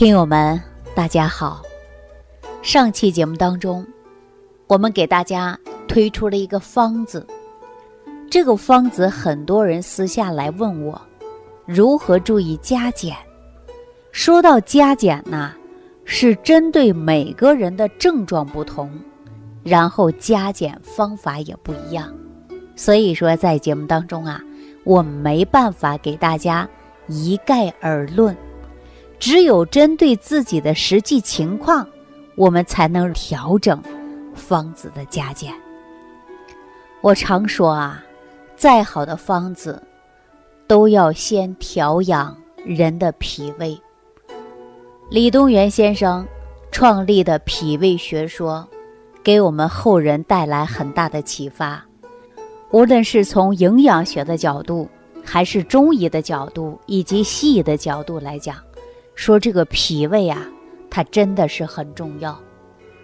听友们，大家好。上期节目当中，我们给大家推出了一个方子。这个方子，很多人私下来问我，如何注意加减？说到加减呢，是针对每个人的症状不同，然后加减方法也不一样。所以说，在节目当中啊，我没办法给大家一概而论。只有针对自己的实际情况，我们才能调整方子的加减。我常说啊，再好的方子，都要先调养人的脾胃。李东垣先生创立的脾胃学说，给我们后人带来很大的启发。无论是从营养学的角度，还是中医的角度，以及西医的角度来讲。说这个脾胃啊，它真的是很重要，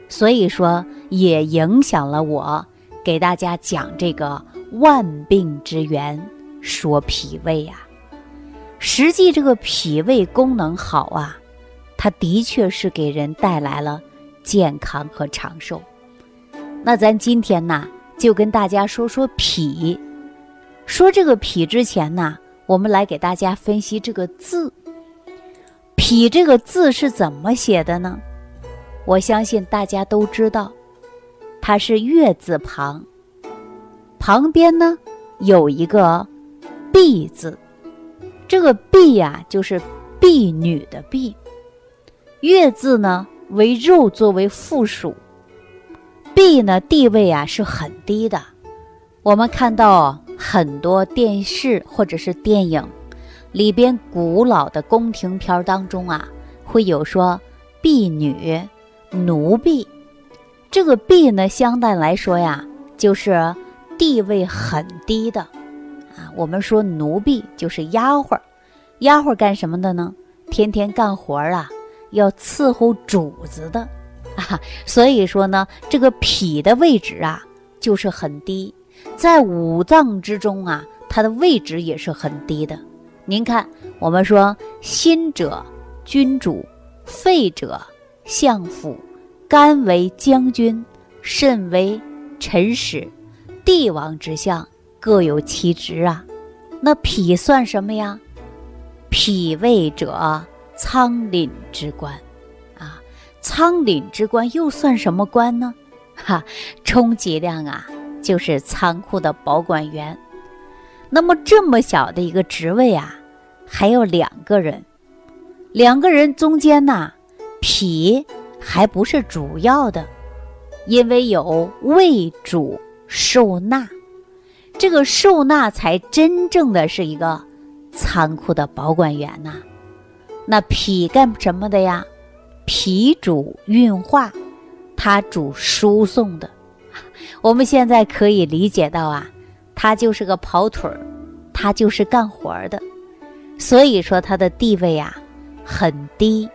所以说也影响了我给大家讲这个万病之源，说脾胃呀。实际这个脾胃功能好啊，它的确是给人带来了健康和长寿。那咱今天呢，就跟大家说说脾。说这个脾之前呢，我们来给大家分析这个字。脾这个字是怎么写的呢？我相信大家都知道，它是月字旁，旁边呢有一个婢字，这个婢呀就是婢女的婢。月字呢为肉作为附属，婢呢地位啊是很低的。我们看到很多电视或者是电影。里边古老的宫廷片当中啊，会有说婢女、奴婢。这个婢呢，相对来说呀，就是地位很低的啊。我们说奴婢就是丫鬟，丫鬟干什么的呢？天天干活啊，要伺候主子的啊。所以说呢，这个脾的位置啊，就是很低，在五脏之中啊，它的位置也是很低的。您看，我们说心者君主，肺者相府，肝为将军，肾为臣使，帝王之相各有其职啊。那脾算什么呀？脾胃者仓廪之官啊，仓廪之官又算什么官呢？哈，充其量啊，就是仓库的保管员。那么这么小的一个职位啊，还有两个人，两个人中间呢，脾还不是主要的，因为有胃主受纳，这个受纳才真正的是一个仓库的保管员呐。那脾干什么的呀？脾主运化，它主输送的。我们现在可以理解到啊。它就是个跑腿儿，它就是干活的，所以说他的地位啊很低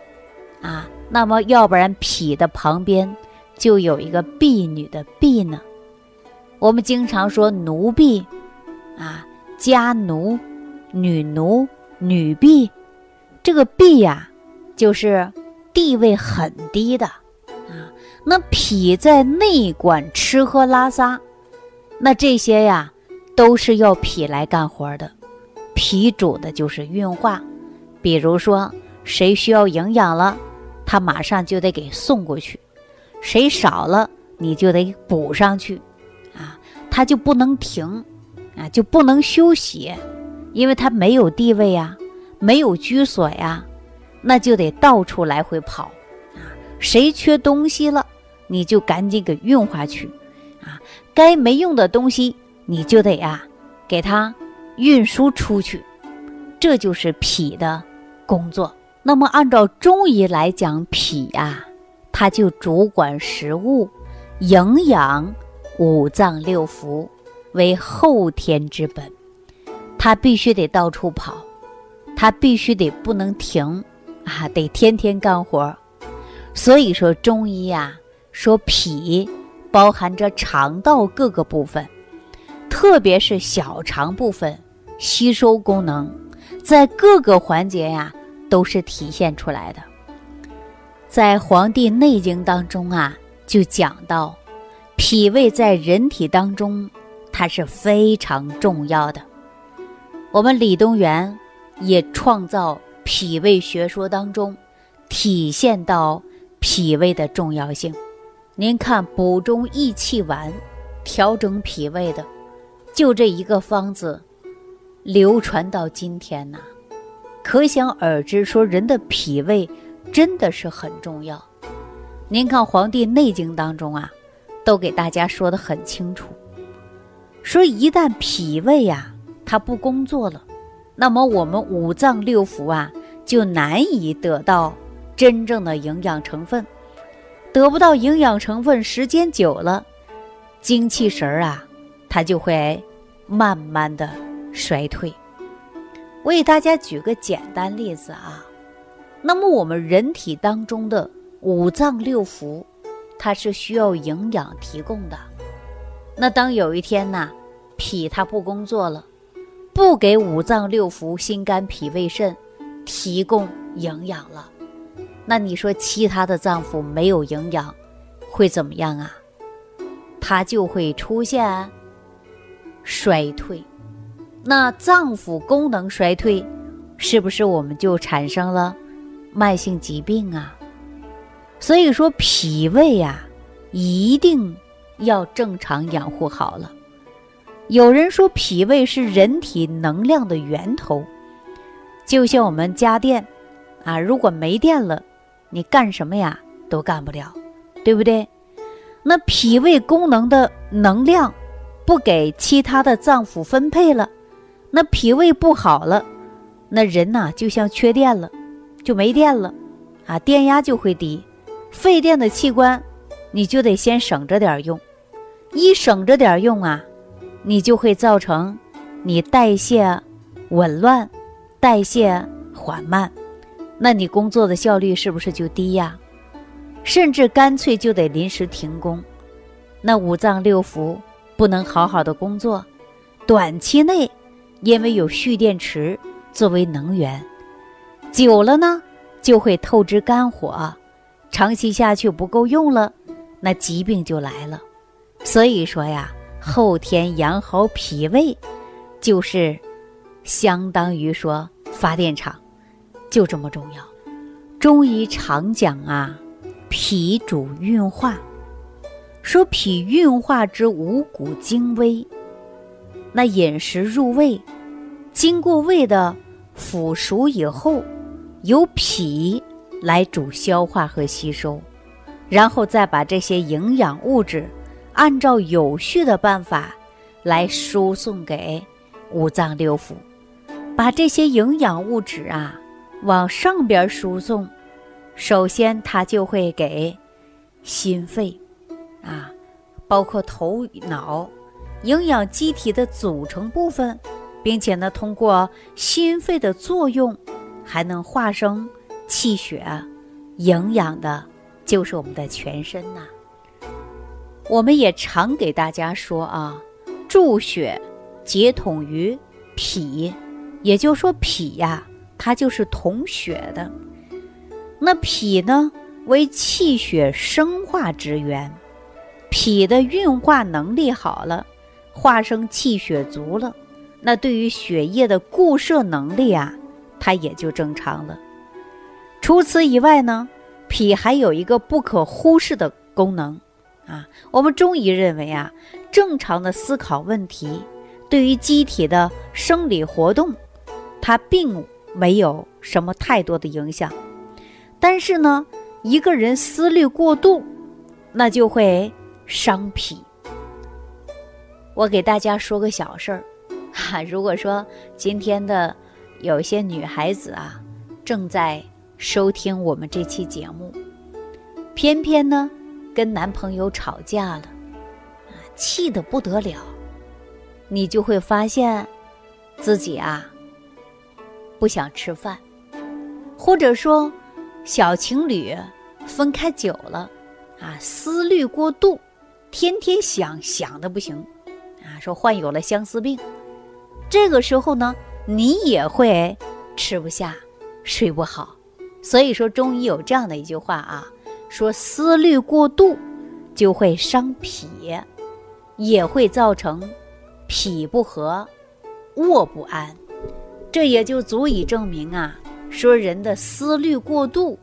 啊。那么要不然脾的旁边就有一个婢女的婢呢？我们经常说奴婢啊，家奴、女奴、女婢，这个婢呀就是地位很低的啊。那脾在内管吃喝拉撒，那这些呀。都是要脾来干活的，脾主的就是运化。比如说，谁需要营养了，他马上就得给送过去；谁少了，你就得补上去。啊，他就不能停，啊，就不能休息，因为他没有地位呀，没有居所呀，那就得到处来回跑。啊，谁缺东西了，你就赶紧给运化去。啊，该没用的东西。你就得呀，给它运输出去，这就是脾的工作。那么按照中医来讲，脾呀，它就主管食物、营养、五脏六腑，为后天之本。它必须得到处跑，它必须得不能停啊，得天天干活。所以说中医呀，说脾包含着肠道各个部分。特别是小肠部分，吸收功能在各个环节呀都是体现出来的。在《黄帝内经》当中啊，就讲到，脾胃在人体当中，它是非常重要的。我们李东垣也创造脾胃学说当中，体现到脾胃的重要性。您看补中益气丸，调整脾胃的，就这一个方子，流传到今天呐。可想而知，说人的脾胃真的是很重要。您看《黄帝内经》当中啊，都给大家说的很清楚，说一旦脾胃呀它不工作了，那么我们五脏六腑啊就难以得到真正的营养成分，得不到营养成分，时间久了，精气神儿啊它就会慢慢的衰退。我给大家举个简单例子啊，那么我们人体当中的五脏六腑，它是需要营养提供的。那当有一天呢，脾它不工作了，不给五脏六腑、心肝脾胃肾提供营养了，那你说其他的脏腑没有营养，会怎么样啊？它就会出现衰退。那脏腑功能衰退，是不是我们就产生了慢性疾病啊？所以说脾胃呀，一定要正常养护好了。有人说脾胃是人体能量的源头，就像我们家电啊，如果没电了，你干什么呀都干不了，对不对？那脾胃功能的能量不给其他的脏腑分配了。那脾胃不好了，那人呐就像缺电了，就没电了，啊，电压就会低，费电的器官你就得先省着点用，一省着点用啊，你就会造成你代谢紊乱，代谢缓慢，那你工作的效率是不是就低呀？甚至干脆就得临时停工，那五脏六腑不能好好的工作，短期内。因为有蓄电池作为能源，久了呢就会透支肝火，长期下去不够用了，那疾病就来了。所以说呀，后天养好脾胃，就是相当于说发电厂，就这么重要。中医常讲啊，脾主运化，说脾运化之五谷精微。那饮食入胃，经过胃的腐熟以后，由脾来主消化和吸收，然后再把这些营养物质按照有序的办法来输送给五脏六腑，把这些营养物质啊往上边输送，首先它就会给心肺啊，包括头脑。营养机体的组成部分，并且呢，通过心肺的作用，还能化生气血，营养的就是我们的全身呐。我们也常给大家说啊，注血结统于脾，也就是说脾呀，它就是统血的。那脾呢，为气血生化之源，脾的运化能力好了。化生气血足了，那对于血液的固摄能力啊，它也就正常了。除此以外呢，脾还有一个不可忽视的功能啊。我们中医认为啊，正常的思考问题，对于机体的生理活动，它并没有什么太多的影响。但是呢，一个人思虑过度，那就会伤脾。我给大家说个小事儿，哈，如果说今天的有些女孩子啊，正在收听我们这期节目，偏偏呢跟男朋友吵架了，啊，气得不得了，你就会发现自己啊不想吃饭，或者说小情侣分开久了，啊，思虑过度，天天想想的不行。啊，说患有了相思病，这个时候呢，你也会吃不下、睡不好，所以说中医有这样的一句话啊，说思虑过度就会伤脾，也会造成脾不和、卧不安。这也就足以证明啊，说人的思虑过度，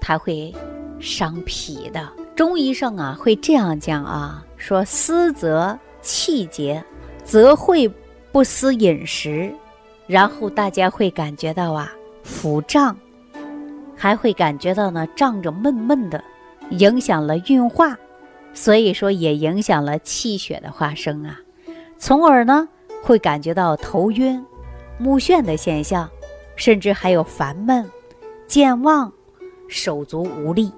它会伤脾的。中医上啊会这样讲啊，说思则气结，则会不思饮食，然后大家会感觉到啊腹胀。还会感觉到呢胀着闷闷的，影响了运化，所以说也影响了气血的化生啊，从而呢会感觉到头晕、目眩的现象，甚至还有烦闷、健忘、手足无力。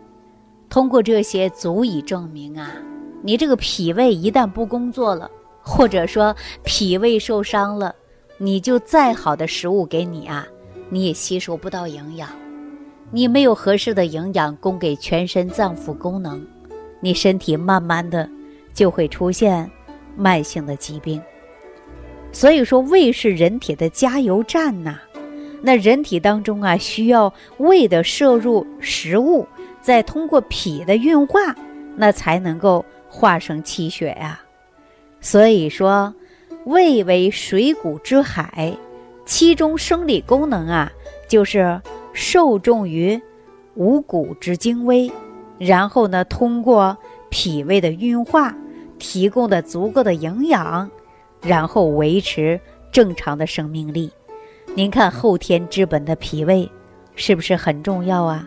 通过这些足以证明啊，你这个脾胃一旦不工作了，或者说脾胃受伤了，你就再好的食物给你啊，你也吸收不到营养。你没有合适的营养供给全身脏腑功能，你身体慢慢的就会出现慢性的疾病。所以说，胃是人体的加油站呐。那人体当中啊，需要胃的摄入食物，再通过脾的运化，那才能够化生气血呀。所以说，胃为水谷之海，其中生理功能啊，就是。受重于五谷之精微，然后呢，通过脾胃的运化，提供的足够的营养，然后维持正常的生命力。您看后天之本的脾胃是不是很重要啊？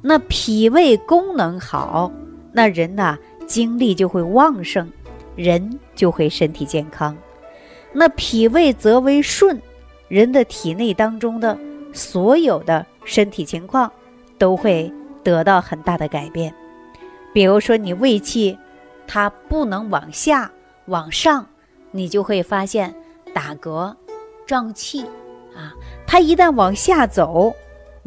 那脾胃功能好，那人呐精力就会旺盛，人就会身体健康。那脾胃则为顺，人的体内当中的。所有的身体情况都会得到很大的改变，比如说你胃气它不能往下往上，你就会发现打嗝、胀气啊。它一旦往下走，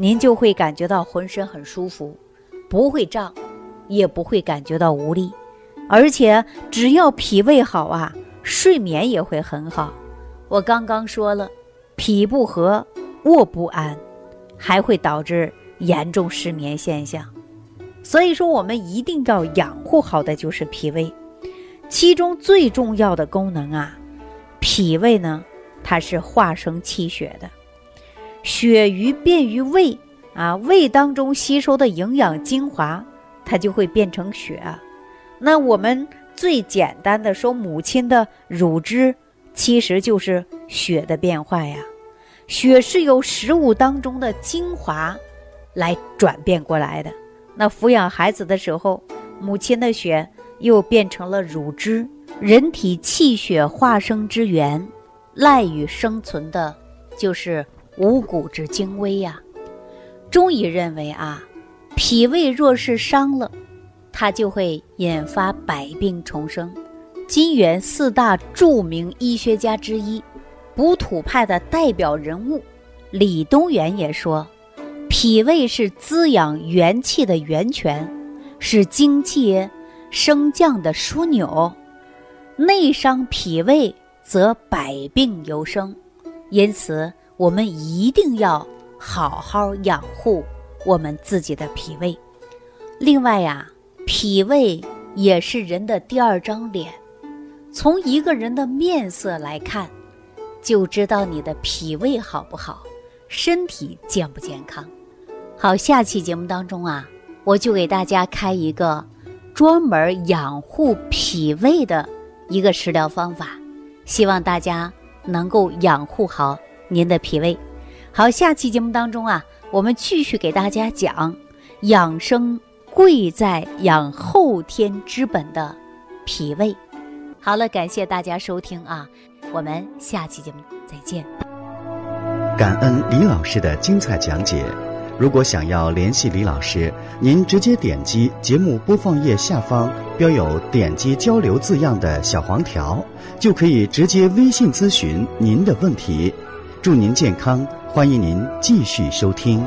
您就会感觉到浑身很舒服，不会胀，也不会感觉到无力，而且只要脾胃好啊，睡眠也会很好。我刚刚说了，脾不和。卧不安，还会导致严重失眠现象。所以说，我们一定要养护好的就是脾胃。其中最重要的功能啊，脾胃呢，它是化生气血的。血余便于胃啊，胃当中吸收的营养精华，它就会变成血。那我们最简单的说，母亲的乳汁其实就是血的变化呀。血是由食物当中的精华来转变过来的。那抚养孩子的时候，母亲的血又变成了乳汁。人体气血化生之源，赖于生存的，就是五谷之精微呀。中医认为啊，脾胃若是伤了，它就会引发百病重生。金元四大著名医学家之一。补土派的代表人物李东垣也说：“脾胃是滋养元气的源泉，是精气升降的枢纽。内伤脾胃，则百病由生。因此，我们一定要好好养护我们自己的脾胃。另外呀，脾胃也是人的第二张脸。从一个人的面色来看。”就知道你的脾胃好不好，身体健不健康。好，下期节目当中啊，我就给大家开一个专门养护脾胃的一个食疗方法，希望大家能够养护好您的脾胃。好，下期节目当中啊，我们继续给大家讲养生贵在养后天之本的脾胃。好了，感谢大家收听啊。我们下期节目再见。感恩李老师的精彩讲解。如果想要联系李老师，您直接点击节目播放页下方标有“点击交流”字样的小黄条，就可以直接微信咨询您的问题。祝您健康，欢迎您继续收听。